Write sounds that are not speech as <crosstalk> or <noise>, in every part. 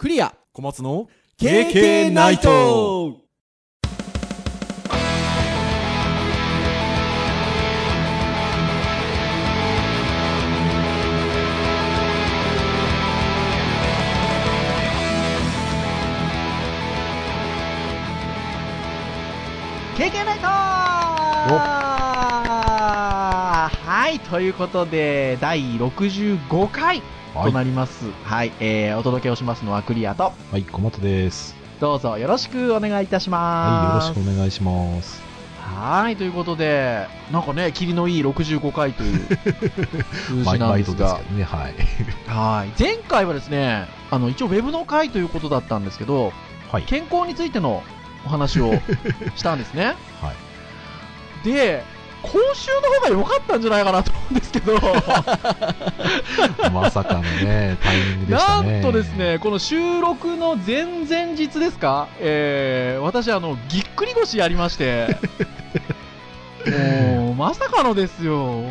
クリア。小松の KK ナイト。経験ナイトはい、ということで、第65回となります。はい、えー、お届けをしますのはクリアと、はい、小松です。どうぞよろしくお願いいたしはい、よろます。しくお願いします。はい、ということで、なんかね、霧のいい65回という <laughs> 数字毎なんですがすね、はい。はい、前回はですね、あの、一応ウェブの回ということだったんですけど、はい。健康についてのお話をしたんですね。<laughs> はい。で、今週の方が良かったんじゃないかなと思うんですけど、まさかのね、タイミングでしなたね。んとです。ね、この収録の前々日ですか、えー、私、あの、ぎっくり腰やりまして、<laughs> もう、まさかのですよ。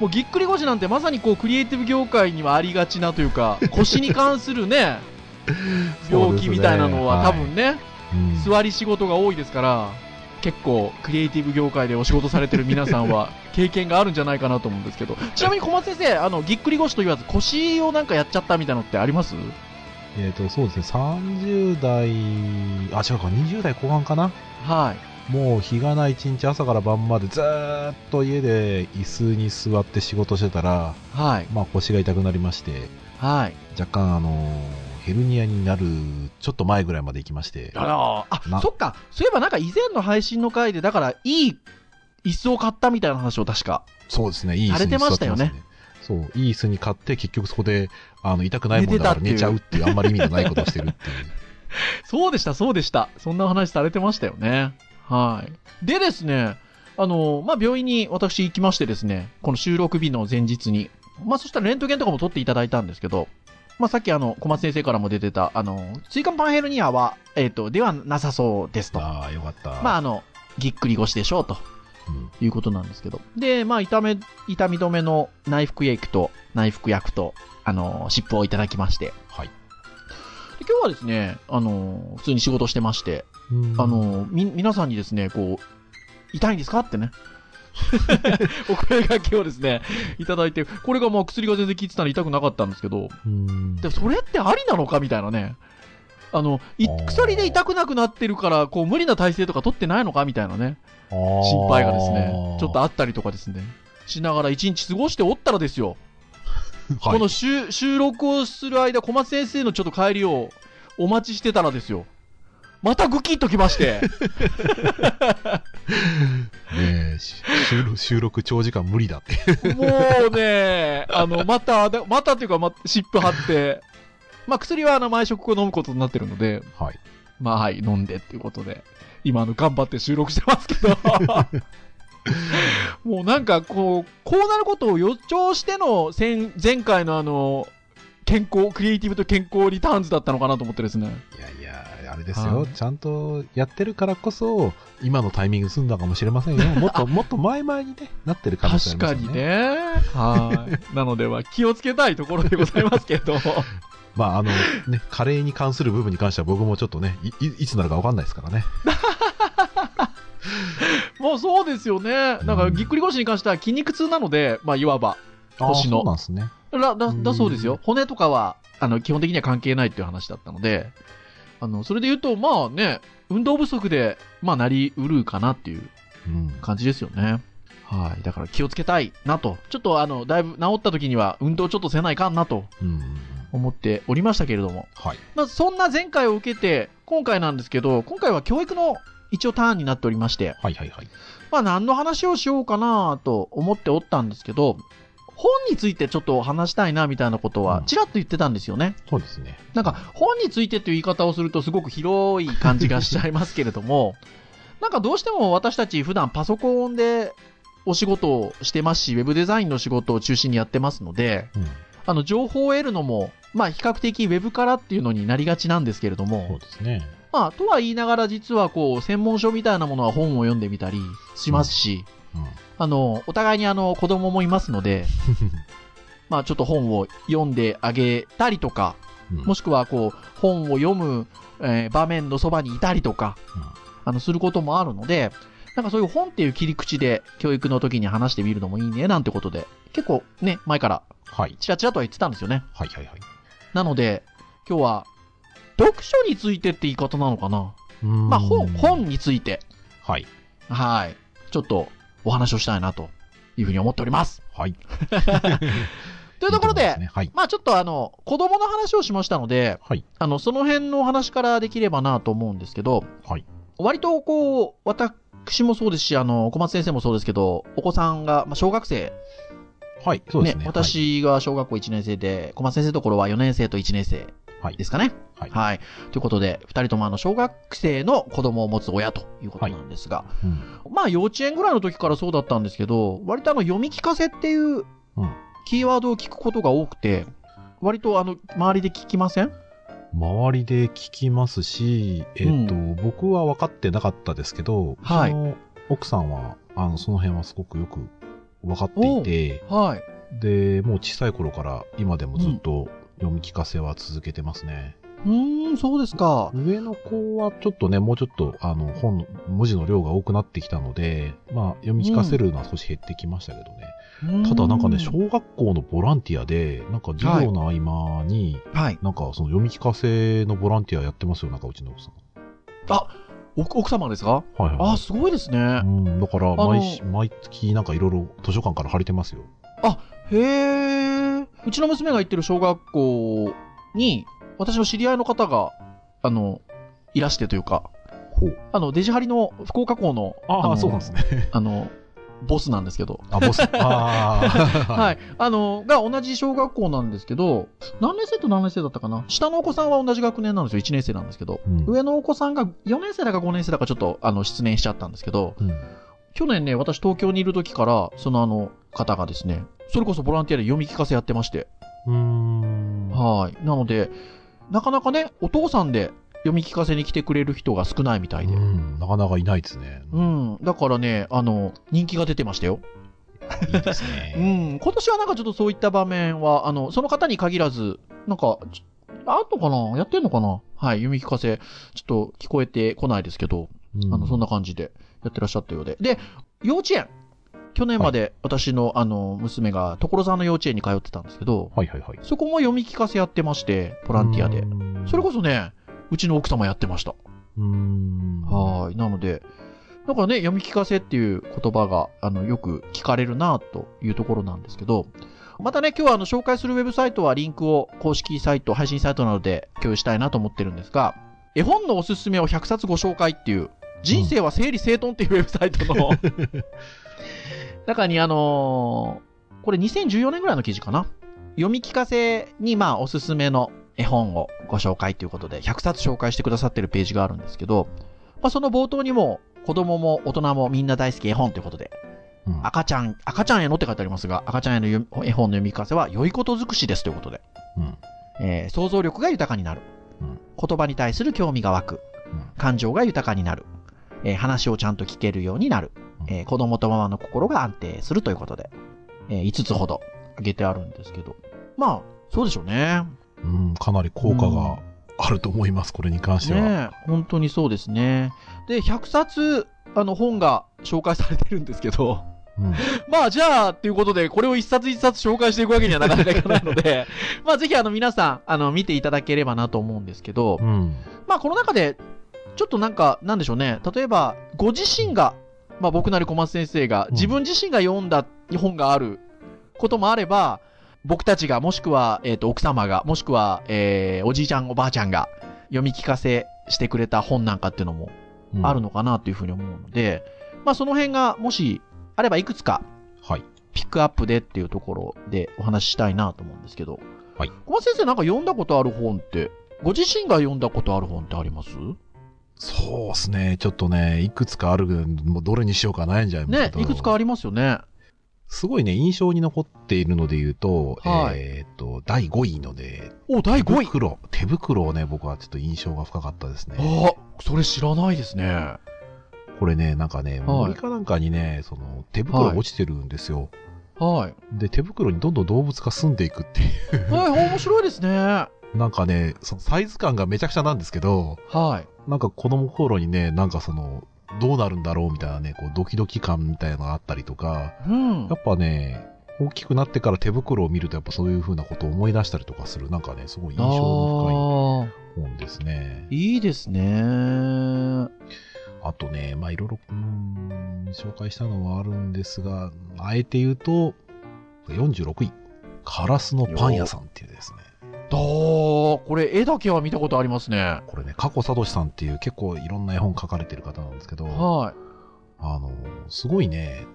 もうぎっくり腰なんてまさにこうクリエイティブ業界にはありがちなというか、腰に関するね、<laughs> 病気みたいなのは多分ね、うん、座り仕事が多いですから、結構クリエイティブ業界でお仕事されてる皆さんは経験があるんじゃないかなと思うんですけど、<laughs> ちなみに小松先生、あの、ぎっくり腰と言わず腰をなんかやっちゃったみたいなのってあります？えっ、と、そうですね、30代、あ、違うか、20代後半かな？はい。もう日がない一日朝から晩までずーっと家で椅子に座って仕事してたら、はい。まあ腰が痛くなりまして、はい。若干あのーヘルニアになるちょっと前ぐらいまで行きまして、あらあ、なそっか。そういえばなんか以前の配信の回で、だからいい椅子を買ったみたいな話を確か。そうですね、いい椅子されてにましたよねそう、いい椅子に買って、結局そこで、あの、痛くないもんだから寝ちゃうっていう、あんまり意味のないことをしてるっていう。<laughs> そうでした、そうでした。そんなお話されてましたよね。はい。でですね、あの、まあ、病院に私行きましてですね、この収録日の前日に、まあ、そしたらレントゲンとかも取っていただいたんですけど、まあ、さっきあの、小松先生からも出てた、あの、椎間板ヘルニアは、えっ、と、ではなさそうですと。ああ、よかった。まあ、あの、ぎっくり腰でしょうとうんいうことなんですけど。で、まあ、痛め、痛み止めの内服液と内服薬と、あの、湿布をいただきまして。はい。で今日はですね、あの、普通に仕事してまして、うんあ、の、み、皆さんにですね、こう、痛いんですかってね。<laughs> お声掛けをですね、いただいて、これがもう薬が全然効いてたので痛くなかったんですけど、うん。でもそれってありなのかみたいなね。あの、いあー。薬で痛くなくなってるから、こう、無理な体勢とか取ってないのかみたいなね、心心配がですね、ちょっとあったりとかですね、しながら一日過ごしておったらですよ、はい、この収収録をする間、小松先生のちょっと帰りをお待ちしてたらですよ、またグキッときまして、<laughs> ね収録収録長時間無理だって。もうね、あの、また、でまたっていうか、ま、湿布貼って、まあ、薬はあの毎食を飲むことになってるので、はい。まあ、はい、飲んでっていうことで、今、あの、頑張って収録してますけど、<laughs> もうなんか、こう、こうなることを予兆しての前、前回のあの、健康、クリエイティブと健康リターンズだったのかなと思ってですね。いやいや、あれですはい。よちゃんとやってるからこそ、今のタイミング済んだかもしれませんよ。<laughs> もっと、もっと前々にね、なってる可能性あ確かりますよね。にね。はい。<laughs> なのでは、気をつけたいところでございますけど。まあ、あの、ね、カレーに関する部分に関しては僕もちょっとね、い、いいつなるかわかんないですからね。<laughs> もうそうですよね。なんか、ぎっくり腰に関しては筋肉痛なので、まあ、いわば。腰のそうなんですね。だ、だ、うんだそうですよ。骨とかは、あの、基本的には関係ないっていう話だったので、あの、それで言うと、まあね、運動不足で、まあ、なりうるかなっていううん。感じですよね。はい。だから気をつけたいなと。ちょっとあの、だいぶ治った時には、運動ちょっとせないかんなとうん。思っておりましたけれども。はい。まあ、そんな前回を受けて、今回なんですけど、今回は教育の一応ターンになっておりまして、はいはいはい。まあ何の話をしようかなと思っておったんですけど、本についてちょっと話したいなみたいなことはうんちらっと言ってたんですよね。そうですね。なんか本についてという言い方をするとすごく広い感じがしちゃいますけれども、<laughs> なんかどうしても私たち普段パソコンでお仕事をしてますし、ウェブデザインの仕事を中心にやってますので、うん。あの情報を得るのも、まあ比較的ウェブからっていうのになりがちなんですけれどそうも、ですね。まあとは言いながら実はこう専門書みたいなものは本を読んでみたりしますし、うん。あの、お互いにあの、子供もいますので、<laughs> まあちょっと本を読んであげたりとか、うんもしくはこう、本を読む、えー場面のそばにいたりとか、あの、することもあるので、なんかそういう本っていう切り口で教育の時に話してみるのもいいね、なんてことで、結構ね、前からはい。チラチラとは言ってたんですよね。はいはいはい。なので、今日は、読書についてって言い方なのかな？まあ、本、本について、はい。はい。ちょっとお話をしたいなというふうに思っております。はい。<laughs> というところで、いいねはい。まあちょっとあの、子供の話をしましたので、はい。あの、その辺のお話からできればなと思うんですけど、はい。割とこう、私もそうですし、あの、小松先生もそうですけど、お子さんが、まあ、小学生、はい。そうですね。私が小学校1年生で、小松先生のところは4年生と1年生はい。ですかね。はい。はい。ということで、2人ともあの、小学生の子供を持つ親ということなんですが、うん。まあ幼稚園ぐらいの時からそうだったんですけど、割とあの読み聞かせっていううんキーワードを聞くことが多くて、割とあの周りで聞きません？周りで聞きますし、えっ、と、僕は分かってなかったですけど、はい奥さんは、あの、その辺はすごくよく分かっていて、はい。で、もう小さい頃から今でもずっと読み聞かせは続けてますね。うーん、そうですか。上の子はちょっとね、もうちょっと、あの、本、文字の量が多くなってきたので、まあ、読み聞かせるのは少し減ってきましたけどね。ただなんかね、小う学校のボランティアで、なんか授業の合間に、はい。なんかその読み聞かせのボランティアやってますよ、なんかうちの奥さん。あ、奥奥様ですか？はいはい、あ、すごいですねう。ん、だからの毎し、毎月なんかいろいろ図書館から借りてますよ。へえ。うちの娘が行ってる小学校に、私の知り合いの方が、あの、いらしてというか。あの、デジハリの福岡校の、ああ、のそうなんですね。<laughs> あの、ボスなんですけど、あ、ボス。は。<laughs> はいあの、が同じ小学校なんですけど、何年生と何年生だったかな下のお子さんは同じ学年なんですよ。1年生なんですけど。うん上のお子さんが4年生だか5年生だかちょっと、あの、失念しちゃったんですけど、うん去年ね、私東京にいる時から、そのあの、方がですね、それこそボランティアで読み聞かせやってまして。はい。なので、なかなかね、お父さんで読み聞かせに来てくれる人が少ないみたいで。うん、なかなかいないですね。うん。だからね、あの、人気が出てましたよ。いいですうね。<laughs> ん、今年はなんかちょっとそういった場面は、あの、その方に限らず、なんか、ちあとかな？やってんのかな？はい、読み聞かせ、ちょっと聞こえてこないですけど、うんあの、そんな感じでやってらっしゃったようで。で、幼稚園。去年まで私の、あの、娘が所沢の幼稚園に通ってたんですけど、はいはいはい。そこも読み聞かせやってまして、ボランティアでそれこそね、うちの奥様やってました。うーん。はい。なので、なんかね、読み聞かせっていう言葉が、あの、よく聞かれるなというところなんですけど、またね、今日はあの、紹介するウェブサイトはリンクを公式サイト、配信サイトなどで共有したいなと思ってるんですが、絵本のおすすめを100冊ご紹介っていう、人生は整理整頓っていうウェブサイトの、<laughs> 中にあのーこれ2014年ぐらいの記事かな？読み聞かせにまあおすすめの絵本をご紹介ということで、100冊紹介してくださってるページがあるんですけど、まあ、その冒頭にも、子供も大人もみんな大好き絵本ということで、うん赤ちゃん、赤ちゃんへのって書いてありますが、赤ちゃんへの絵本の読み聞かせは良いこと尽くしですということで、うんえー想像力が豊かになる。うん言葉に対する興味が湧く。うん感情が豊かになる。えー話をちゃんと聞けるようになる。うんえー子供とママの心が安定するということで、え5つほど挙げてあるんですけど。まあ、そうでしょうね。うん、かなり効果があると思います、これに関しては。ねえ本当にそうですね。で、100冊、あの、本が紹介されてるんですけど、うん <laughs> まあ、じゃあ、っていうことで、これを一冊一冊紹介していくわけにはなかなかいかないので、<laughs> まあ、ぜひ、あの、皆さん、あの、見ていただければなと思うんですけど、うん。まあ、この中で、ちょっとなんか、なんでしょうね。例えば、ご自身が、まあ、僕なり小松先生が、うん自分自身が読んだ本があることもあれば、僕たちが、もしくは、えっ、と、奥様が、もしくは、えー、おじいちゃん、おばあちゃんが、読み聞かせしてくれた本なんかっていうのもうんあるのかなというふうに思うので、まあ、その辺が、もし、あればいくつか、はい。ピックアップでっていうところでお話ししたいなと思うんですけど、はい小松先生なんか読んだことある本って、ご自身が読んだことある本ってあります？そうですね。ちょっとね、いくつかある、もうどれにしようか悩んじゃいます。ねいくつかありますよね。すごいね、印象に残っているので言うと、はいえっ、と、第5位ので、お、第5位。手袋。手袋をね、僕はちょっと印象が深かったですね。あ、それ知らないですね。これね、なんかね、森かなんかにね、その、手袋が落ちてるんですよ。はい。で、手袋にどんどん動物が住んでいくっていう。はい、面白いですね。なんかね、そのサイズ感がめちゃくちゃなんですけど、はい。なんか子供頃にね、なんかその、どうなるんだろうみたいなね、こうドキドキ感みたいなのがあったりとか、うんや。っぱね、大きくなってから手袋を見るとやっぱそういう風なことを思い出したりとかする、なんかね、すごい印象の深い本ですね。いいですね。あとね、まあいろいろ、うーん、紹介したのはあるんですが、あえて言うと、46位、カラスのパン屋さんっていうですね、だー、これ絵だけは見たことありますね。これね、加古聡さんっていう結構いろんな絵本書かれてる方なんですけど、はい。あの、すごいね、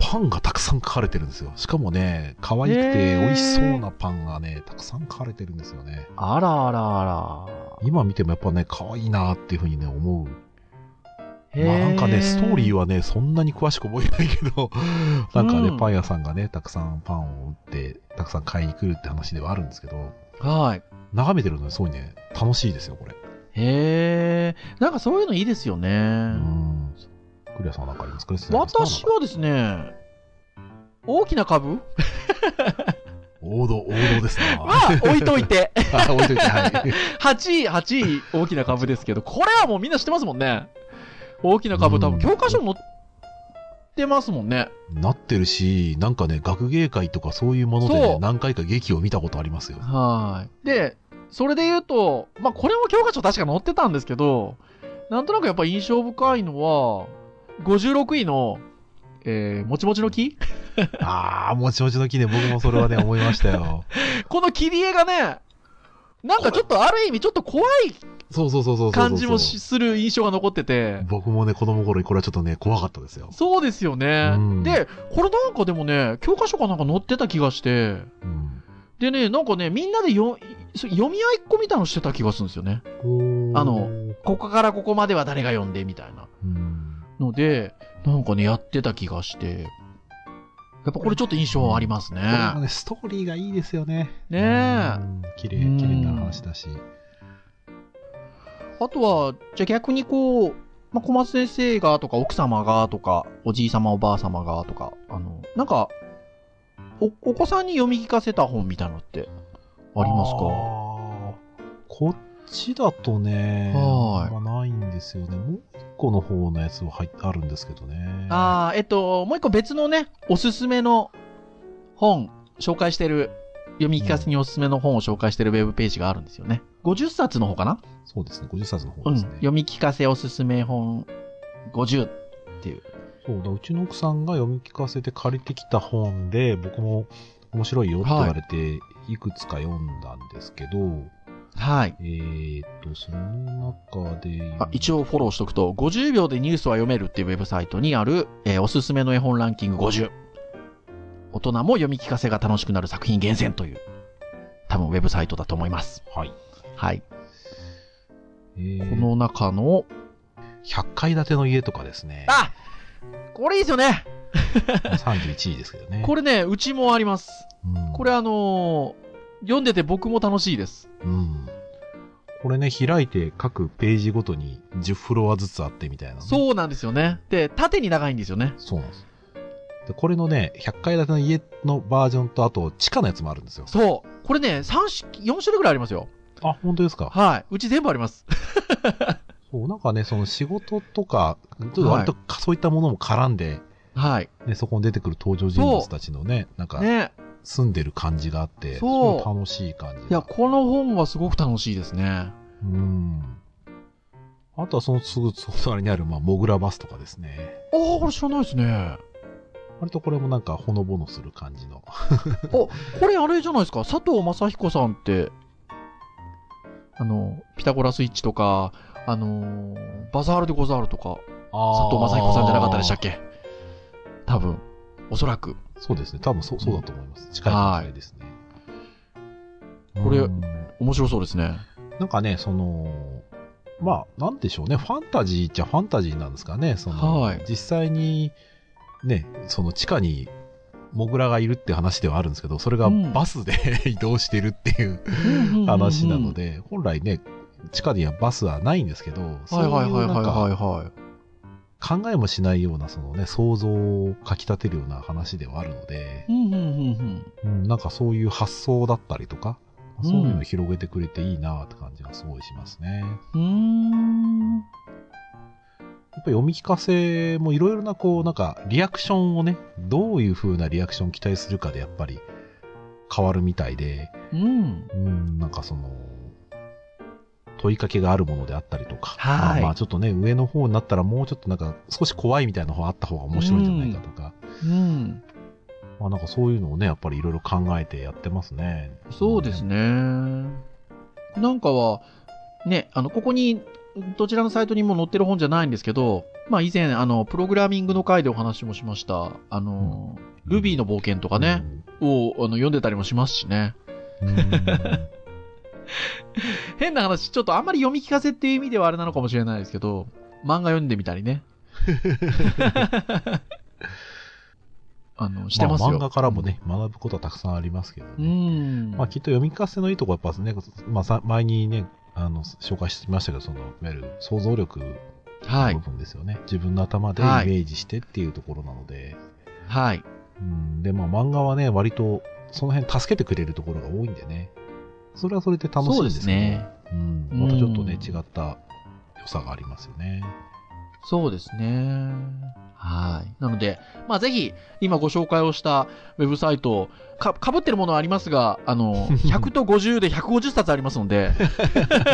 パンがたくさん書かれてるんですよ。しかもね、可愛くて美味しそうなパンがね、たくさん書かれてるんですよね。あらあらあら。今見てもやっぱね、可愛いなっていうふうにね、思う。まあなんかね、ストーリーはね、そんなに詳しく覚えてないけど、なんかね、うんパン屋さんがね、たくさんパンを売って、たくさん買いに来るって話ではあるんですけど、はい。眺めてるのにすごいね、楽しいですよ、これ。へえ。なんかそういうのいいですようね。ん。クリアさんなんかありますか？私はですね、大きな株？王道、王道ですな。<laughs> は置いといて。<laughs> あ置いといて、はい。<laughs> 8位、8位、大きな株ですけど、これはもうみんな知ってますもんね。大きな株、多分うん教科書に載ってますもんね。なってるし、なんかね、学芸会とかそういうものでね、そう何回か劇を見たことありますよ。はい。で、それで言うと、まあこれも教科書確か載ってたんですけど、なんとなくやっぱ印象深いのは、56位の、えー、もちもちの木？<laughs> あー、もちもちの木ね、僕もそれはね、思いましたよ。<laughs> この切り絵がね、なんかちょっとある意味ちょっと怖いそうそうそうそう。感じもしする印象が残ってて、僕もね、子供頃にこれはちょっとね、怖かったですよ。そうですよね。うんで、これなんかでもね、教科書かなんか載ってた気がして、うん。でね、なんかね、みんなでよ読み合いっこみたいなのしてた気がするんですよね。あの、ここからここまでは誰が読んでみたいなうん。ので、なんかね、やってた気がして、やっぱこれちょっと印象ありますねね、ストーリーがいいですよね。ねえうん綺麗、綺麗な話だし。あとは、じゃあ逆にこう、まあ、小松先生がとか奥様がとか、おじい様おばあ様がとか、あの、なんか、お、お子さんに読み聞かせた本みたいなのってありますか？こっちだとね、はいまないんですよね。もう一個の方のやつは入っあるんですけどね。ああ、えっと、もう一個別のね、おすすめの本、紹介してる、読み聞かせにおすすめの本を紹介してるウェブページがあるんですよね。50冊の方かな？そうですね、50冊の方うん。ですね。読み聞かせおすすめ本50っていう。そうだ、うちの奥さんが読み聞かせて借りてきた本で、僕も面白いよって言われて、いくつか読んだんですけど、はい。えーっと、その中で、あ一応フォローしとくと、50秒でニュースは読めるっていうウェブサイトにある、えーおすすめの絵本ランキング50。大人も読み聞かせが楽しくなる作品厳選という、多分ウェブサイトだと思います。はい。はい。えーこの中の、100階建ての家とかですね。あこれいいですよね <laughs> 31位ですけどね。これね、うちもあります。うんこれあのー読んでて僕も楽しいです。うん。これね、開いて各ページごとに10フロアずつあってみたいな、ね。う。そうなんですよね。で、縦に長いんですよね。そうなんです。で、これのね、100階建ての家のバージョンと、あと、地下のやつもあるんですよ。そう。これね、三種、4種類ぐらいありますよ。あ、本当ですか？はい。うち全部あります。<laughs> そう、なんかね、その仕事とか、ちょっと割とかそういったものも絡んで、はい。ね、そこに出てくる登場人物たちのね、なんか、ね。住んでる感じがあって、そうすごい楽しい感じが。いや、この本はすごく楽しいですね。うん。あとはそのすぐ隣にある、まあ、モグラバスとかですね。ああ、これ知らないですね。割とこれもなんかほのぼのする感じの。<laughs> お、これあれじゃないですか？佐藤正彦さんって、あの、ピタゴラスイッチとか、あのーバザールでござるとか、佐藤正彦さんじゃなかったでしたっけ？多分。おそらく。そうですね。多分そうそうだと思います。近いですね。これうん面白そうですね。なんかね、その、まあ、なんでしょうね。ファンタジーっちゃファンタジーなんですかね。その、はい実際に、ね、その地下に、モグラがいるって話ではあるんですけど、それがうんバスで <laughs> 移動してるっていう話なので、本来ね、地下にはバスはないんですけど、そうはいはいはいはいなんかはいはい。考えもしないような、そのね、想像をかき立てるような話ではあるので、うんうんうんうん、なんかそういう発想だったりとか、そういうのを広げてくれていいなって感じがすごいしますね。うーん。やっぱ読み聞かせもいろいろなこう、なんかリアクションをね、どういう風なリアクションを期待するかでやっぱり変わるみたいで、うん。うん、なんかその、問いかけがあるものであったりとか、はいまあまあちょっとね、上の方になったらもうちょっとなんか少し怖いみたいな方あった方が面白いんじゃないかとか、うん。まあなんかそういうのをね、やっぱりいろいろ考えてやってますね。そうですね。なんかは、ね、あの、ここに、どちらのサイトにも載ってる本じゃないんですけど、まあ以前、あの、プログラミングの回でお話もしました、あの、ルビーの冒険とかね、をあの読んでたりもしますしね。うん。う <laughs> ん変な話、ちょっとあんまり読み聞かせっていう意味ではあれなのかもしれないですけど、漫画読んでみたりね。<laughs> あの、してますよ。まあ漫画からもね、学ぶことはたくさんありますけどうね。ん。まあきっと読み聞かせのいいとこはやっぱね、まあさ前にね、あの、紹介してましたけど、その、いわゆる想像力はいの部。分ですよね。自分の頭でイメはいージしてっていうところなので、はい。うん、で、まあ漫画はね、割とその辺助けてくれるところが多いんでね。それはそれで楽しいですすけど、ね。うん、またちょっとね、うん違った良さがありますよね。そうですね。はい。なので、まあぜひ、今ご紹介をしたウェブサイト、か、かぶってるものはありますが、あの、<laughs> 100と50で150冊ありますので。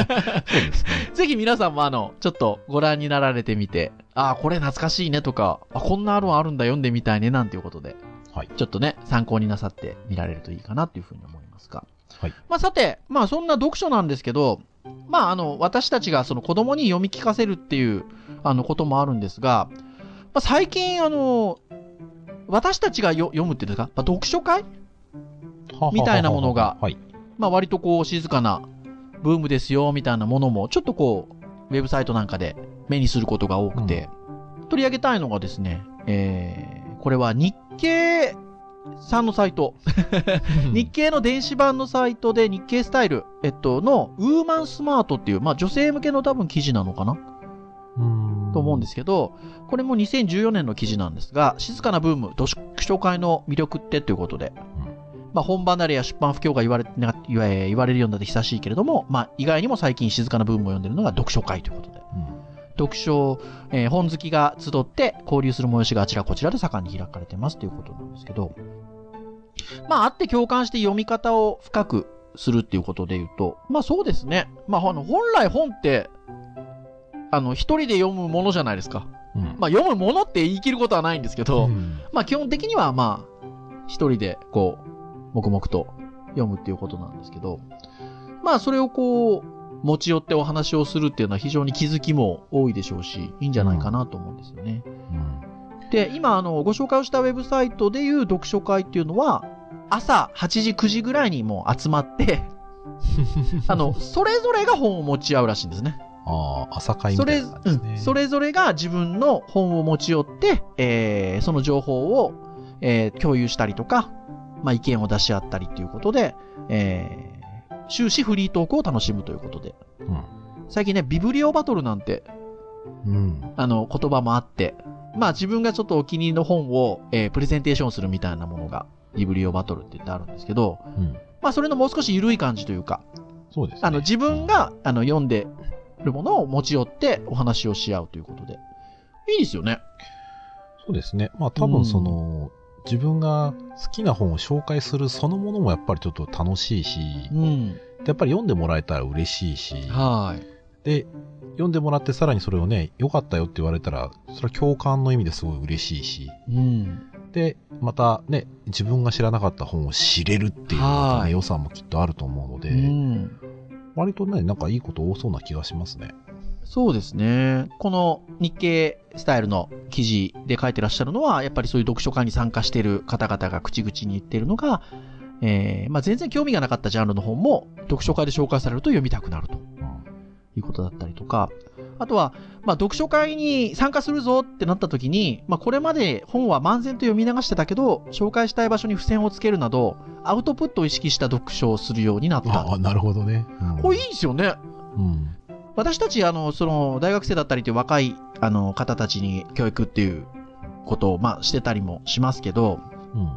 <laughs> ぜひ皆さんもあの、ちょっとご覧になられてみて、ああ、これ懐かしいねとか、あ、こんなのあるんだ読んでみたいねなんていうことで、はい。ちょっとね、参考になさって見られるといいかなというふうに思いますが。はい。まあさて、まあそんな読書なんですけど、まああの、私たちがその子供に読み聞かせるっていう、あの、こともあるんですが、まあ最近あの、私たちがよ読むっていうんですか、まあ、読書会？みたいなものがはい。まあ割とこう静かなブームですよみたいなものもちょっとこうウェブサイトなんかで目にすることが多くて、取り上げたいのがですね、えー、これは日経さんのサイト、<laughs> <laughs> 日経の電子版のサイトで日経スタイル、えっと、のウーマンスマートっていう、まあ女性向けの多分記事なのかな？うんと思うんですけど、これも2014年の記事なんですが、静かなブーム、読書会の魅力ってということで、まあ、本離れや出版不況が言われな言われるようになって久しいけれども、まあ、意外にも最近静かなブームを読んでいるのが読書会ということで、うん。読書、えー本好きが集って交流する催しがあちらこちらで盛んに開かれてますということなんですけど、まあ、あって共感して読み方を深くするっていうことで言うと、まあそうですね。まあ、あの、本来本って、あの、一人で読むものじゃないですか。うんまあ、読むものって言い切ることはないんですけど、うんまあ基本的にはまあ、一人でこう、黙々と読むっていうことなんですけど、まあそれをこう、持ち寄ってお話をするっていうのは非常に気づきも多いでしょうし、いいんじゃないかなと思うんですよね。うんで、今あの、ご紹介をしたウェブサイトでいう読書会っていうのは、朝8時、9時ぐらいにもう集まって、<laughs> あの、それぞれが本を持ち合うらしいんですね。ああ、朝会みそれ、たいな感じですね。うん、それぞれが自分の本を持ち寄って、えーその情報を、えー共有したりとか、まあ、意見を出し合ったりということで、えー終始フリートークを楽しむということで。最近ね、ビブリオバトルなんて、うん。うん。あの、言葉もあって、まあ自分がちょっとお気に入りの本を、えープレゼンテーションするみたいなものが、ビブリオバトルって言ってあるんですけど、うん。まあそれのもう少し緩い感じというか、そうですね。あの、自分が、あの、読んでるものを持ち寄ってお話をし合うということで。いいですよね。そうですね。まあ多分その、自分が好きな本を紹介するそのものもやっぱりちょっと楽しいし、うん。やっぱり読んでもらえたら嬉しいし、はい。で、読んでもらってさらにそれをね、良かったよって言われたら、それは共感の意味ですごい嬉しいし、うん。で、またね、自分が知らなかった本を知れるっていうね良さもきっとあると思うので、うん。割とね、なんかいいこと多そうな気がしますね。そうですね。この日経スタイルの記事で書いてらっしゃるのは、やっぱりそういう読書会に参加している方々が口々に言っているのが、えーまあ、全然興味がなかったジャンルの本も読書会で紹介されると読みたくなるということだったりとか、あとは、まあ、読書会に参加するぞってなった時に、まあ、これまで本は漫然と読み流してたけど、紹介したい場所に付箋をつけるなど、アウトプットを意識した読書をするようになった。ああ、なるほどね。うんこれいいですよね。うん。私たち、あの、その、大学生だったりという若い、あの、方たちに教育っていうことを、まあ、してたりもしますけど、うん。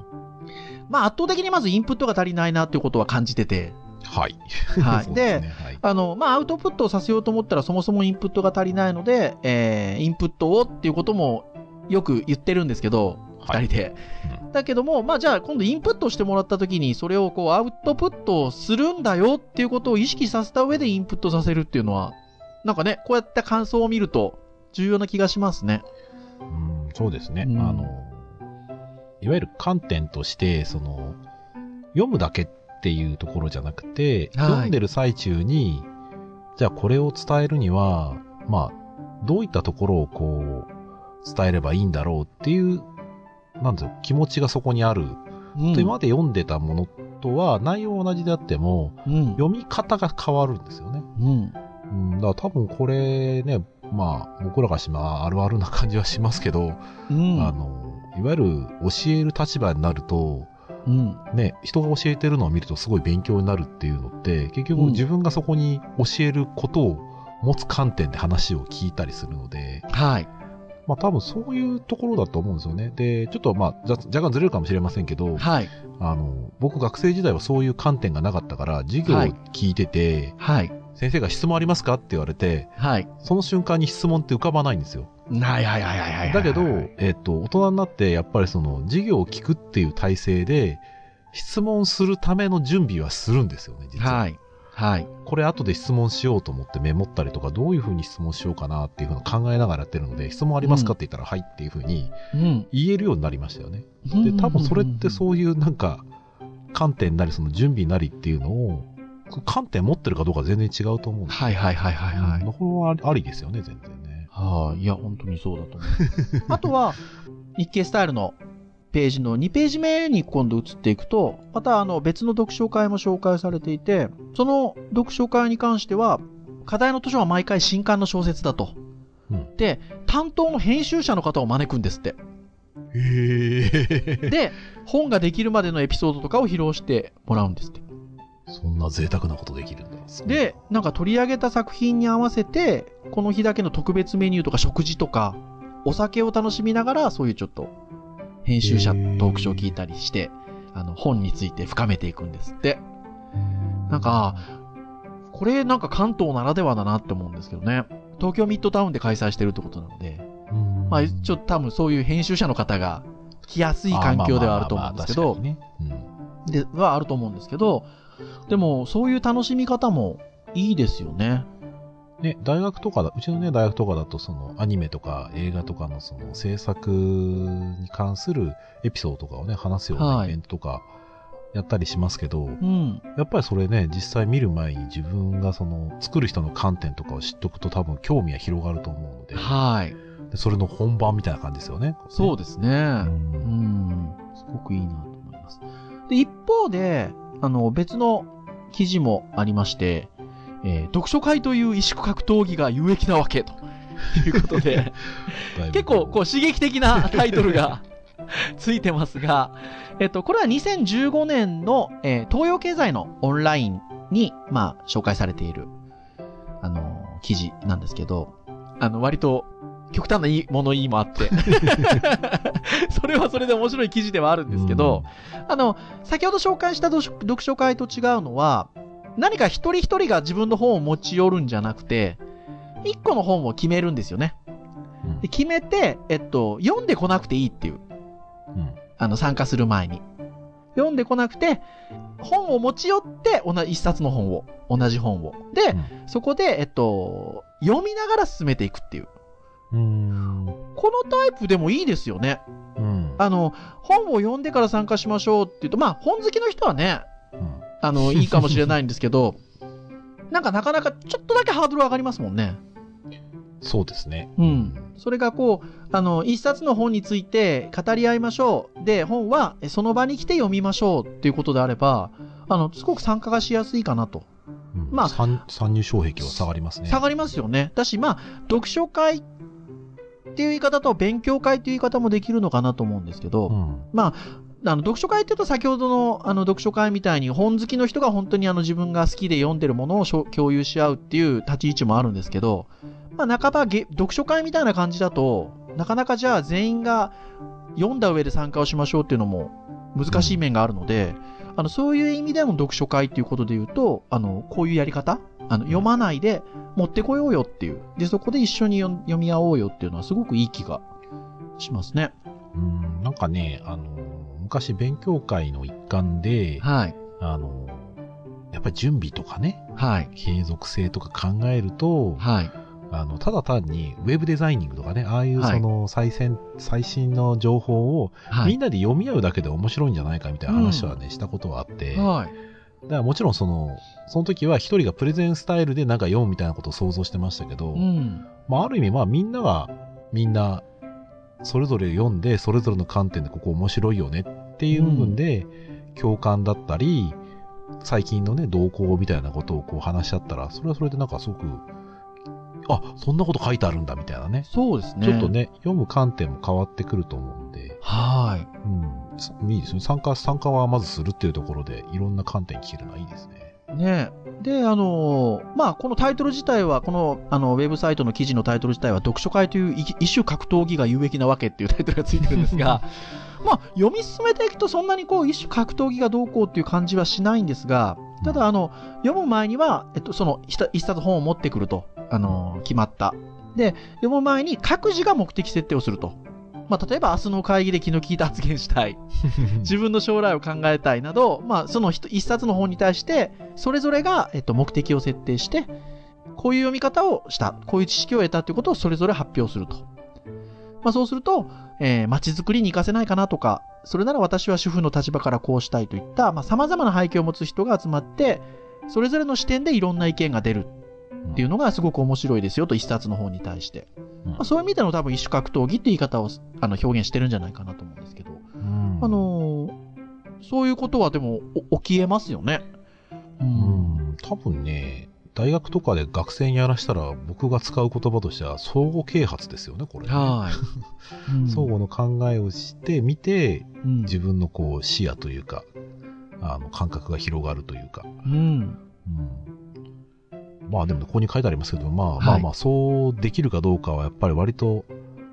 まあ、圧倒的にまずインプットが足りないなっていうことは感じてて、はい。はい <laughs> ですねはい。あの、まあ、アウトプットをさせようと思ったら、そもそもインプットが足りないので、えー、インプットをっていうこともよく言ってるんですけど、はい二人で。だけども、まあ、じゃあ、今度インプットしてもらったときに、それをこう、アウトプットするんだよっていうことを意識させた上でインプットさせるっていうのは、なんかね、こうやって感想を見ると、重要な気がしますね。うん、そうですね。うんあの、いわゆる観点として、その、読むだけっていうところじゃなくて、はい読んでる最中に、じゃあこれを伝えるには、まあ、どういったところをこう、伝えればいいんだろうっていう、なんだろう、気持ちがそこにある。うん。と今まで読んでたものとは、内容は同じであっても、うん。読み方が変わるんですよね。うん。うん、だから多分これね、まあ、僕らがしまあるあるな感じはしますけど、うん。あの、いわゆる教える立場になると、うん。ね、人が教えてるのを見るとすごい勉強になるっていうのって、結局うん自分がそこに教えることを持つ観点で話を聞いたりするので、はい。まあ多分そういうところだと思うんですよね。で、ちょっとまあ、ざ若干ずれるかもしれませんけど、はい。あの、僕学生時代はそういう観点がなかったから、授業を聞いてて、はい。先生が質問ありますかって言われて、はい。その瞬間に質問って浮かばないんですよ。はいはいはいはいはい。だけど、えっ、と、大人になって、やっぱりその、授業を聞くっていう体制で、質問するための準備はするんですよね、実は。はい。はい。これ後で質問しようと思ってメモったりとか、どういうふうに質問しようかなっていうふうな考えながらやってるので、質問ありますかって言ったら、はいっていうふうにうん。言えるようになりましたよね。で、多分それってそういうなんか、観点なり、その準備なりっていうのを、観点持ってるかどうか全然違うと思うんですよはいはいはいはいはい。うんこれはありですよね、全然ね。はい、いや、本当にそうだと思う。<laughs> あとは、日経スタイルのページの2ページ目に今度移っていくと、またあの別の読書会も紹介されていて、その読書会に関しては、課題の図書は毎回新刊の小説だと。うんで、担当の編集者の方を招くんですって。へえ。で、本ができるまでのエピソードとかを披露してもらうんですって。そんな贅沢なことできるんだ。で、なんか取り上げた作品に合わせて、この日だけの特別メニューとか食事とか、お酒を楽しみながら、そういうちょっと、編集者トークショーを聞いたりして、あの、本について深めていくんですって。なんか、これなんか関東ならではだなって思うんですけどね。東京ミッドタウンで開催してるってことなので、うん、まあ、ちょっと多分そういう編集者の方が来やすい環境ではあると思うんですけど、で、はあると思うんですけど、でも、そういう楽しみ方もいいですよね。うんね、大学とかだ、うちのね、大学とかだと、その、アニメとか映画とかのその制作に関するエピソードとかをね、話すようはないイベントとか、やったりしますけど、うん。やっぱりそれね、実際見る前に自分がその、作る人の観点とかを知っとくと多分興味は広がると思うので、はい。でそれの本番みたいな感じですよね。そうですね。ううんん。すごくいいなと思います。で、一方で、あの、別の記事もありまして、えー読書会という異種格闘技が有益なわけと。<laughs> いうことで、結構こう刺激的なタイトルが <laughs> ついてますが、えっと、これは2015年の、えー東洋経済のオンラインに、まあ、紹介されている、あのー記事なんですけど、あの、割と、極端ないい物言いもあって、<laughs> それはそれで面白い記事ではあるんですけど、あの、先ほど紹介した読書会と違うのは、何か一人一人が自分の本を持ち寄るんじゃなくて、一個の本を決めるんですよね。うんで決めて、えっと、読んでこなくていいっていう、うんあの、参加する前に。読んでこなくて、本を持ち寄って、同じ一冊の本を、同じ本を。で、うんそこで、えっと、読みながら進めていくっていう。うん。このタイプでもいいですよね。うん。あの、本を読んでから参加しましょうって言うと、まあ、本好きの人はね、うんあの、いいかもしれないんですけど、<laughs> なんかなかなかちょっとだけハードル上がりますもんね。そうですね。うん。それがこう、あの、一冊の本について語り合いましょう。で、本はえその場に来て読みましょうっていうことであれば、あの、すごく参加がしやすいかなと。うんまあ参参入障壁は下がりますね。下がりますよね。だし、まあ、読書会っていう言い方と勉強会っていう言い方もできるのかなと思うんですけど、うん。まあ、あの読書会っていうと先ほどのあの読書会みたいに本好きの人が本当にあの自分が好きで読んでるものを共有し合うっていう立ち位置もあるんですけど、まあ、半ばげ読書会みたいな感じだとなかなかじゃあ全員が読んだ上で参加をしましょうっていうのも難しい面があるので、あの、そういう意味での読書会っていうことで言うと、あの、こういうやり方あの、読まないで持ってこようよっていう。で、そこで一緒に読読み合おうよっていうのはすごくいい気がしますね。うん、なんかね、あの、昔勉強会の一環で、はい。あの、やっぱり準備とかね、はい。継続性とか考えると、はい。あの、ただ単にウェブデザイニングとかね、ああいうはいその最先、最新の情報をはい。みんなで読み合うだけで面白いんじゃないかみたいな話はね、したことはあって、だかはい。らもちろんその、その時は一人がプレゼンスタイルでなんか読むみたいなことを想像してましたけど、うん。まあある意味まあみんながみんなそれぞれ読んでそれぞれの観点でここ面白いよねっていう部分で共感だったり、最近のね動向みたいなことをこう話し合ったらそれはそれでなんかすごくあそんなこと書いてあるんだみたいなねそうですね。ちょっと。ね読む観点も変わってくると思うんで、はい。うん、さいいですね参加参加はまずするっていうところでいろんな観点聞けるのはいいですねねで、あのーまあ、このタイトル自体は、この、あの、ウェブサイトの記事のタイトル自体は、読書会というい一種格闘技が有益なわけっていうタイトルがついてるんですが、<laughs> まあ、読み進めていくとそんなにこう、一種格闘技がどうこうっていう感じはしないんですが、ただ、あの、読む前には、えっと、その、一一冊本を持ってくると、あのー決まった。で、読む前に各自が目的設定をすると。まあ、例えば明日の会議で気の利いた発言したい。<laughs> 自分の将来を考えたいなど、まあ、その一一冊の本に対して、それぞれが、えっと、目的を設定して、こういう読み方をした、こういう知識を得たということをそれぞれ発表すると。まあ、そうすると、えー、街づくりに活かせないかなとか、それなら私は主婦の立場からこうしたいといった、まあ、様々な背景を持つ人が集まって、それぞれの視点でいろんな意見が出るっていうのがすごく面白いですよと、一冊の本に対して。うんまあ、そういう意味での多分一種格闘技って言い方をあの表現してるんじゃないかなと思うんですけど。うんあのーそういうことはでもお起きえますよね。う。うんん、多分ね、大学とかで学生にやらしたら、僕が使う言葉としては、相互啓発ですよね、これね、はい。<laughs> うん相互の考えをして、見て、うん自分のこう視野というか、あの感覚が広がるというか。うん。うん、まあでも、ここに書いてありますけど、まあ、はいまあまあ、そうできるかどうかは、やっぱり割と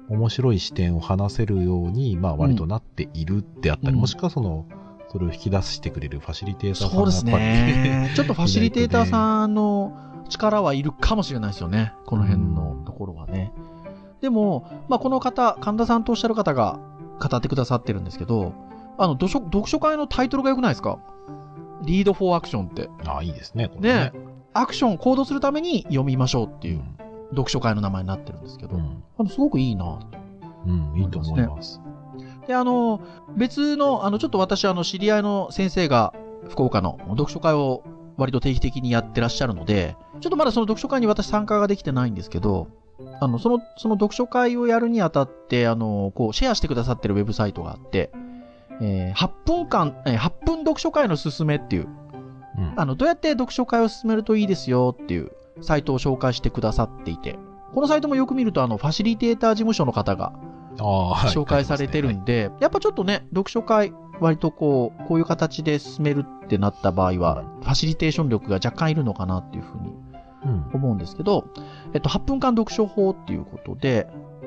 面白い視点を話せるように、まあ割となっているであったり、うんもしくはその、それを引き出してくれるファシリテーターさんそうですがやっぱりね。ちょっとファシリテーターさんの力はいるかもしれないですよね。この辺のところはね。でも、まあ、この方、神田さんとおっしゃる方が語ってくださってるんですけど、あの、読書読書会のタイトルが良くないですか？リードフォーアクションって。ああ、いいですね、これね。アクション、行動するために読みましょうっていううん。読書会の名前になってるんですけど、うん。あのすごくいいなと。うん、いいと思います。で、あの、別の、あの、ちょっと私、あの、知り合いの先生が、福岡の読書会を割と定期的にやってらっしゃるので、ちょっとまだその読書会に私参加ができてないんですけど、あの、その、その読書会をやるにあたって、あの、こう、シェアしてくださってるウェブサイトがあって、えー8分間、えー8分読書会のすすめっていう、うん。あの、どうやって読書会を進めるといいですよっていうサイトを紹介してくださっていて、このサイトもよく見ると、あの、ファシリテーター事務所の方が紹介されてるんで、やっぱちょっとね、読書会、割とこう、こういう形で進めるってなった場合は、ファシリテーション力が若干いるのかなっていうふうにうん。思うんですけど、えっと、8分間読書法っていうことで、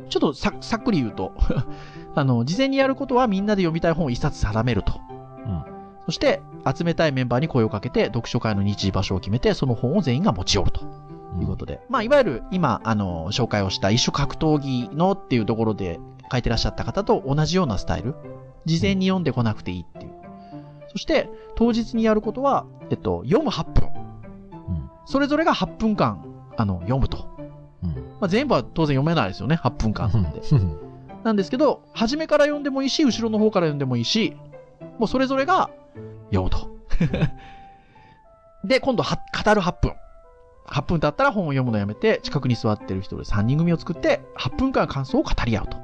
ちょっとささっくり言うと、<laughs> あの、事前にやることはみんなで読みたい本を一冊定めると。うんそして、集めたいメンバーに声をかけて、読書会の日時場所を決めて、その本を全員が持ち寄ると。ということで。まあ、いわゆる今、あの、紹介をした一種格闘技のっていうところで書いてらっしゃった方と同じようなスタイル。事前に読んでこなくていいっていう。そして、当日にやることは、えっと、読む8分。うんそれぞれが8分間、あの、読むと。うんまあ、全部は当然読めないですよね、8分間なんで。うんなんですけど、初めから読んでもいいし、後ろの方から読んでもいいし、もうそれぞれが読むと。<laughs> で、今度は、語る8分。8分経ったら本を読むのやめて、近くに座ってる人で3人組を作って、8分間感想を語り合うと。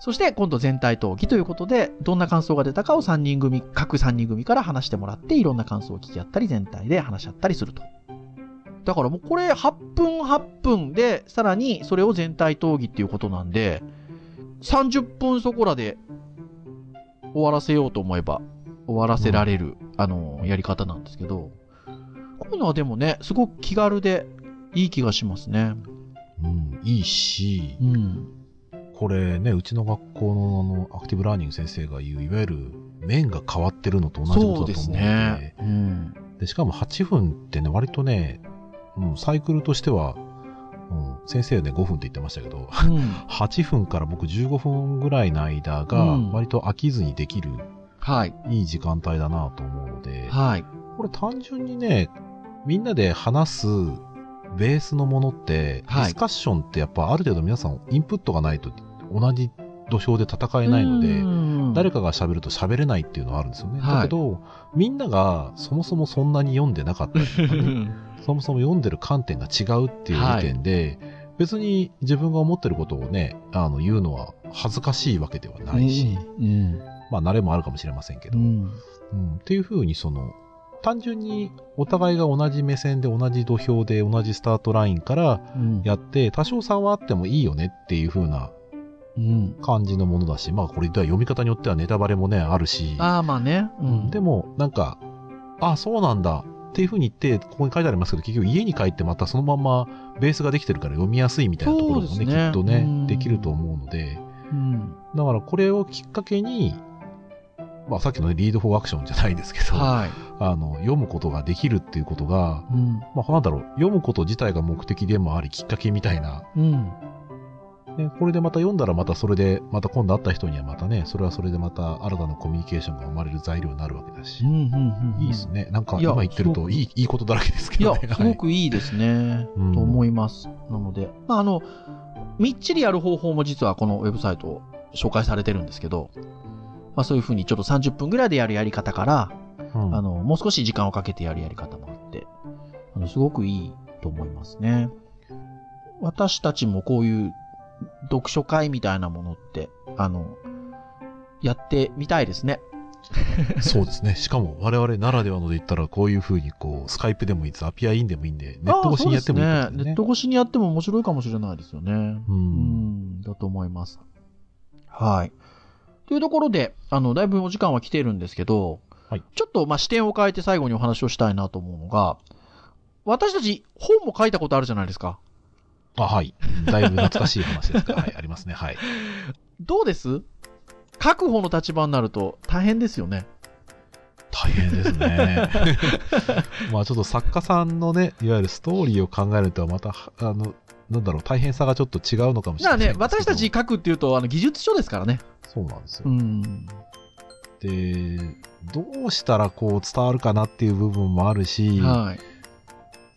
そして、今度全体討議ということで、どんな感想が出たかを3人組、各3人組から話してもらって、いろんな感想を聞き合ったり、全体で話し合ったりすると。だからもうこれ8分8分で、さらにそれを全体討議っていうことなんで、30分そこらで終わらせようと思えば終わらせられる、あの、やり方なんですけど、こういうのはでもね、すごく気軽でいい気がしますね。うん、いいしう、ん。これね、うちの学校のあの、アクティブラーニング先生が言う、いわゆる、面が変わってるのと同じことだと思うので、ですね。うん。でしかも8分ってね、割とね、うん、サイクルとしては、うん、先生はね、5分って言ってましたけど、うん <laughs> 8分から僕15分ぐらいの間がうん、割と飽きずにできる、はい。いい時間帯だなと思うので、はい。これ単純にね、みんなで話すベースのものって、はいディスカッションってやっぱある程度皆さんインプットがないと同じ土俵で戦えないので、誰か、かが喋ると喋れないっていうのはあるんですよね。はいだけど、みんながそもそもそんなに読んでなかったりとかね <laughs> そもそも読んでる観点が違うっていう時点で、別に自分が思ってることをね、あの、言うのは恥ずかしいわけではないし、うん。まあ、慣れもあるかもしれませんけど、うん。うんっていうふうにその、単純にお互いが同じ目線で同じ土俵で同じスタートラインからうん。やって、多少差はあってもいいよねっていう風なうん。感じのものだし、まあこれでは読み方によってはネタバレもね、あるし、ああ、まあね。うん。でもなんか、あ、そうなんだっていう風に言って、ここに書いてありますけど、結局家に帰ってまたそのままベースができてるから読みやすいみたいなところもね、ねきっとね、うんできると思うので、うん。だからこれをきっかけに、まあさっきのね、リードフォーアクションじゃないですけど、はい。あの、読むことができるっていうことが、うん。まあなんだろう、読むこと自体が目的でもあり、きっかけみたいな、うん。ね、これでまた読んだらまたそれで、また今度会った人にはまたね、それはそれでまた新たなコミュニケーションが生まれる材料になるわけだし、うん。うん。うんいいです。ね。なんかいや今言ってるといい、いいことだらけですけいやどね。、すごくいいですね。うんと思います。なので、まあ、あの、みっちりやる方法も実はこのウェブサイト紹介されてるんですけど、まあ、そういうふうにちょっと30分ぐらいでやるやり方から、はいうんあの、もう少し時間をかけてやるやり方もあって、あの、すごくいいと思いますね。私たちもこういう読書会みたいなものって、あの、やってみたいですね。<laughs> そうですね。しかも我々ならではので言ったら、こういうふうにこう、スカイプでもいいです、アピアインでもいいんで、ネット越しにやってもいいですねね。ネッ。ト越しにやっても面白いかもしれないですよね。う。うんん、だと思います。はい。というところで、あの、だいぶお時間は来ているんですけど、はいちょっと、まあ、視点を変えて最後にお話をしたいなと思うのが、私たち本も書いたことあるじゃないですか。あ、はい。だいぶ懐かしい話ですか。はい、ありますね。はい。<laughs> どうです？書く方の立場になると大変ですよね。大変ですね。<laughs> まあちょっと作家さんのね、いわゆるストーリーを考えるとはまた、あの、なんだろう、大変さがちょっと違うのかもしれないですけど。私たち書くっていうと、あの、技術書ですからね。そうなんですよ。うん。で、どうしたらこう伝わるかなっていう部分もあるし、はい。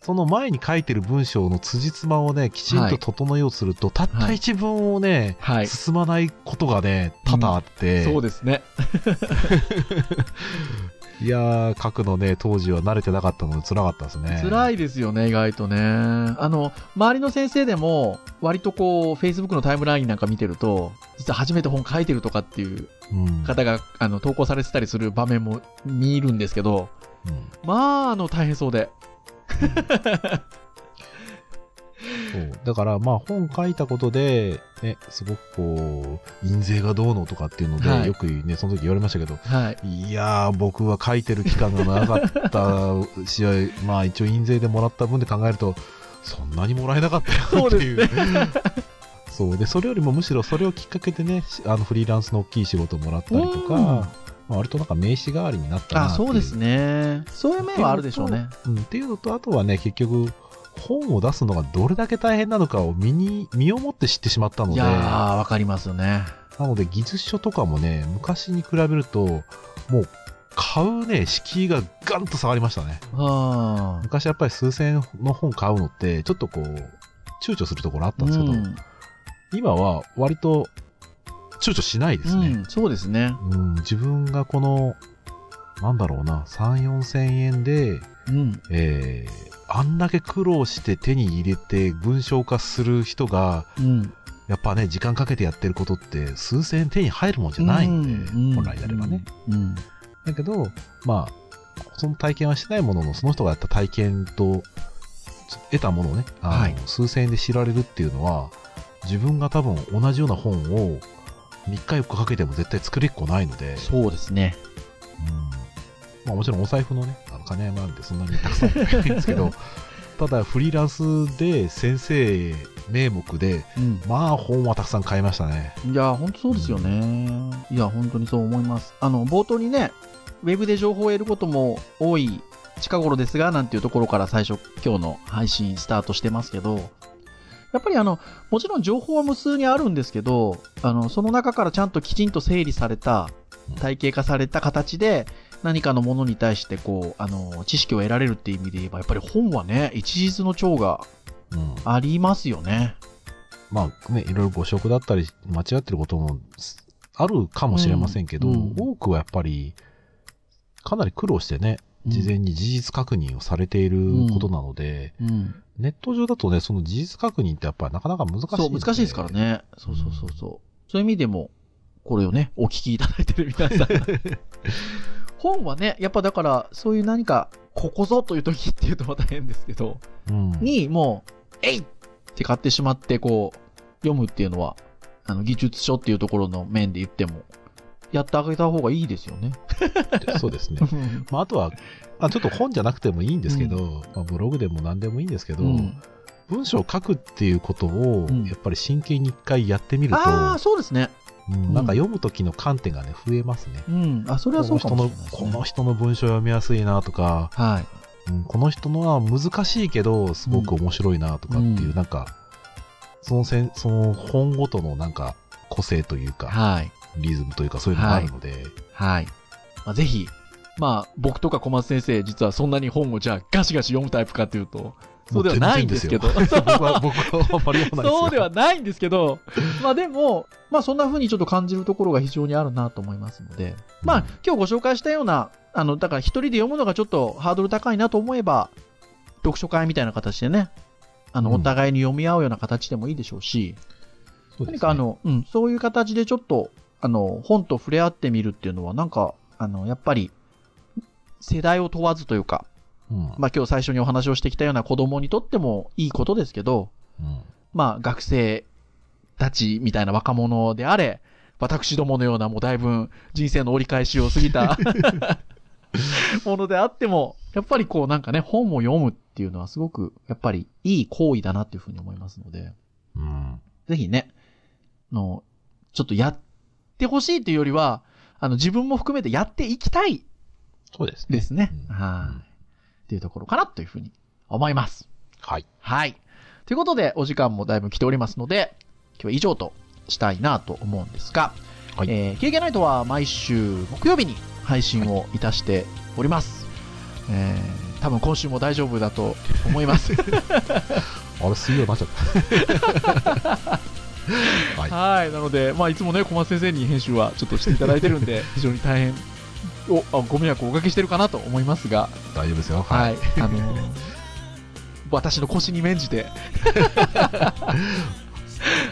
その前に書いてる文章の辻褄をね、きちんと整えようとすると、たった一文をね、はい。進まないことがね、多々あって、そうですね。<laughs> いやー、書くのね、当時は慣れてなかったので辛かったですね。辛い。いですよね、意外とね。あの、周りの先生でも、割とこう、Facebook のタイムラインなんか見てると、実は初めて本書いてるとかっていううん。方が、あの、投稿されてたりする場面も見るんですけど、うんまあ、あの、大変そうで。<laughs> そう。だから、まあ、本書いたことで、ね、すごくこう、印税がどうのとかっていうので、はいよくね、その時言われましたけど、はい。いやー、僕は書いてる期間が長かった <laughs> 試合、まあ一応印税でもらった分で考えると、そんなにもらえなかったよっていう。そうで、<laughs> それよりもむしろそれをきっかけでね、しあのフリーランスの大きい仕事をもらったりとか、うんまあ、割となんか名刺代わりになったなあ、っていそうですね。そういう面はあるでしょうね。うん、っていうのと、あとはね、結局、本を出すのがどれだけ大変なのかを身に、身をもって知ってしまったので、いやなー、わかりますよね。ので技術書とかもね、昔に比べると、もう、買うね、敷居がガンと下がりましたね。うん。昔やっぱり数千円の本買うのって、ちょっとこう、躊躇するところあったんですけど、うん今は割と、躊躇しないですね。うん、そうですね。うん、自分がこの、なんだろうな、3、4千円で、うん。えー、あんだけ苦労して手に入れて文章化する人が、うん。やっぱね、時間かけてやってることって、数千円手に入るもんじゃないんで、うん本来であればね。。うん。だけど、まあ、その体験はしてないものの、その人がやった体験と、得たものをね、あのはい数千円で知られるっていうのは、自分が多分同じような本を3日4日かけても絶対作れっこないので、そうですね。うんまあもちろんお財布のね、金山なんでそんなにたくさんはないんですけど、<laughs> ただフリーランスで先生名目で、うん。まあ本はたくさん買いましたね。いや、本当そうですよね。いや、本当にそう思います。あの、冒頭にね、ウェブで情報を得ることも多い近頃ですが、なんていうところから最初、今日の配信スタートしてますけど、やっぱりあの、もちろん情報は無数にあるんですけど、あの、その中からちゃんときちんと整理された、体系化された形で、何かのものに対して、こう、あの、知識を得られるっていう意味で言えば、やっぱり本はね、一日の長がうん。ありますよね。まあね、いろいろ誤植だったり、間違ってることもあるかもしれませんけど、うんうん多くはやっぱり、かなり苦労してね、事前に事実確認をされていることなので、うん。ネット上だとね、その事実確認ってやっぱりなかなか難しいそう、難しいですから。ね。そうそうそうそう。そういう意味でも、これをね、お聞きいただいてる皆さん。<laughs> 本はね、やっぱだから、そういう何か、ここぞという時っていうとまた変ですけど、うん。に、もう、えいって買ってしまって、こう、読むっていうのは、あの、技術書っていうところの面で言っても、やってあげた方がいいですよね。<laughs> そうですね。まあ、あとは、あちょっと本じゃなくてもいいんですけど、まあ、ブログでも何でもいいんですけど、うん文章を書くっていうことをうん、やっぱり真剣に一回やってみると、ああ、そうですね。うんなんか読む時の観点がね、増えますね。うん。あ、それはそうかもしれないです、ね。この人の文章読みやすいなとか、はい。うんこの人のは難しいけど、すごく面白いなとかっていう、うんなんか、そのせん、その本ごとのなんか、個性というか、はい。リズムというか、そういうのがあるので、はい。まあ、ぜひ、まあ、僕とか小松先生、実はそんなに本をじゃあガシガシ読むタイプかというと、そうではないんですけど。僕は、僕はあんまりないですよ。そうではないんですけど、まあでも、まあそんな風にちょっと感じるところが非常にあるなと思いますので、まあ今日ご紹介したような、あの、だから一人で読むのがちょっとハードル高いなと思えば、読書会みたいな形でね、あの、うん。お互いに読み合うような形でもいいでしょうし、そうですね。何かあ、の、うん、そういう形でちょっと、あの、本と触れ合ってみるっていうのは、なんか、あの、やっぱり、世代を問わずというか、うんまあ今日最初にお話をしてきたような子供にとってもいいことですけど、うんまあ学生たちみたいな若者であれ、私どものようなもうだいぶ人生の折り返しを過ぎた <laughs> ものであっても、やっぱりこうなんかね、本を読むっていうのはすごく、やっぱりいい行為だなっていうふうに思いますので、うんぜひね、あの、ちょっとやってほしいというよりは、あの自分も含めてやっていきたいそうですね。ですね。うんはい。っていうところかなというふうに思います。はい。はい。ということで、お時間もだいぶ来ておりますので、今日は以上としたいなと思うんですが、はいえー、経験ナイトは毎週木曜日に配信をいたしております。えー、多分今週も大丈夫だと思います。<laughs> あれ、水曜になっちゃった。<laughs> はい。はい。なので、まあ、いつもね、小松先生に編集はちょっとしていただいてるんで、<laughs> 非常に大変、お、あご迷惑をおかけしてるかなと思いますが、大丈夫ですよ。ははいい。。あのー <laughs> 私の腰に免じて。<laughs>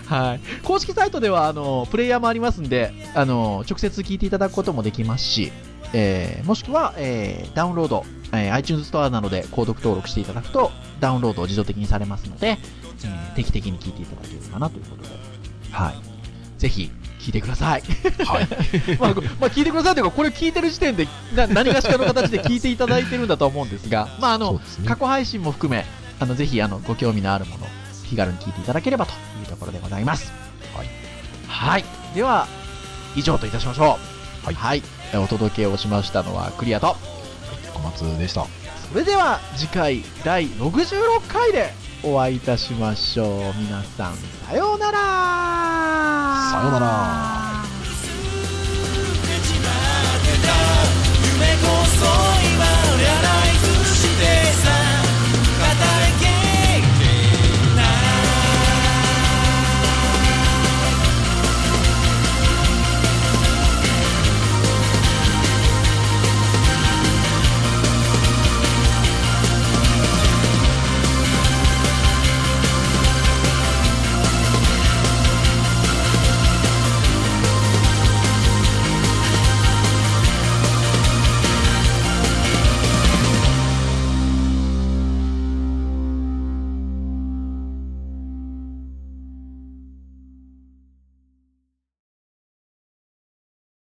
はい。公式サイトでは、あのープレイヤーもありますんで、あのー直接聞いていただくこともできますし、えーもしくは、えーダウンロード、えー iTunes ストアなどで購読登録していただくと、ダウンロードを自動的にされますので、えー定期的に聞いていただけるかなということで、はい。ぜひ、聞いてください。はい。<laughs> まあ、ごまあ、聞いてくださいというか、これ聞いてる時点で、な何がしかの形で聞いていただいてるんだと思うんですが、まあ、あの、ね過去配信も含め、あの、ぜひ、あの、ご興味のあるもの、気軽に聞いていただければというところでございます。はい。はい。では、以上といたしましょう。はいはい。お届けをしましたのはクリアと。小松でした。それでは、次回、第66回でお会いいたしましょう。皆さんさようなら。さようなら。夢こそ